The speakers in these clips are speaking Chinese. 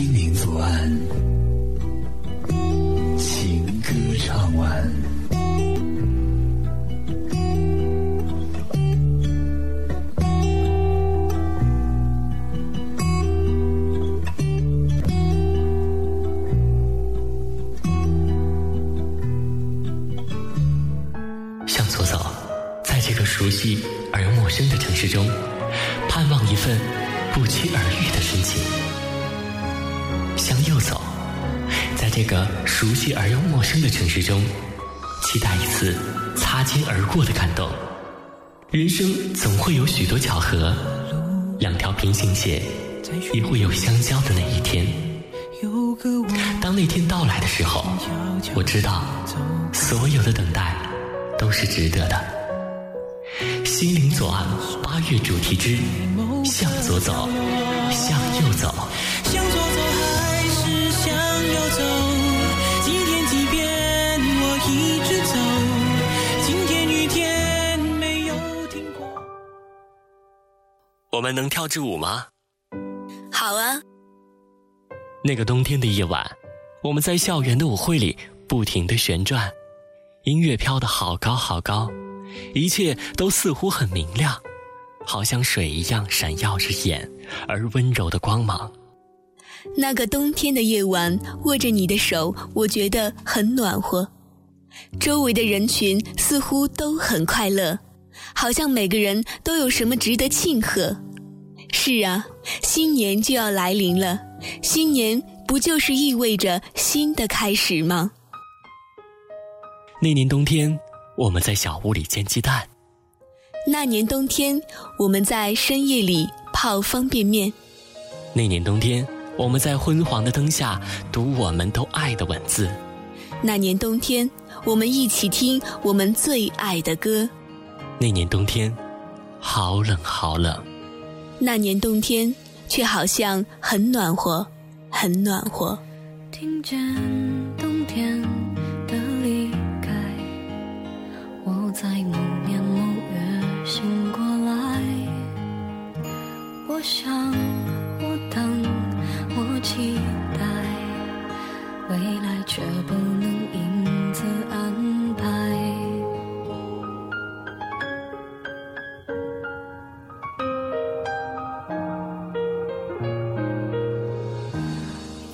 心灵左岸，情歌唱完。向左走，在这个熟悉而又陌生的城市中，盼望一份不期而遇的深情。向右走，在这个熟悉而又陌生的城市中，期待一次擦肩而过的感动。人生总会有许多巧合，两条平行线也会有相交的那一天。当那天到来的时候，我知道所有的等待都是值得的。心灵左岸八月主题之向左走，向右走。我们能跳支舞吗？好啊，那个冬天的夜晚，我们在校园的舞会里不停的旋转，音乐飘得好高好高，一切都似乎很明亮，好像水一样闪耀着眼而温柔的光芒。那个冬天的夜晚，握着你的手，我觉得很暖和。周围的人群似乎都很快乐，好像每个人都有什么值得庆贺。是啊，新年就要来临了，新年不就是意味着新的开始吗？那年冬天，我们在小屋里煎鸡蛋；那年冬天，我们在深夜里泡方便面；那年冬天，我们在昏黄的灯下读我们都爱的文字；那年冬天，我们一起听我们最爱的歌；那年冬天，好冷好冷。那年冬天，却好像很暖和，很暖和。听见冬天的离开，我在某年某月醒过来。我想，我等，我期待，未来却不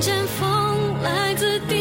见风来自地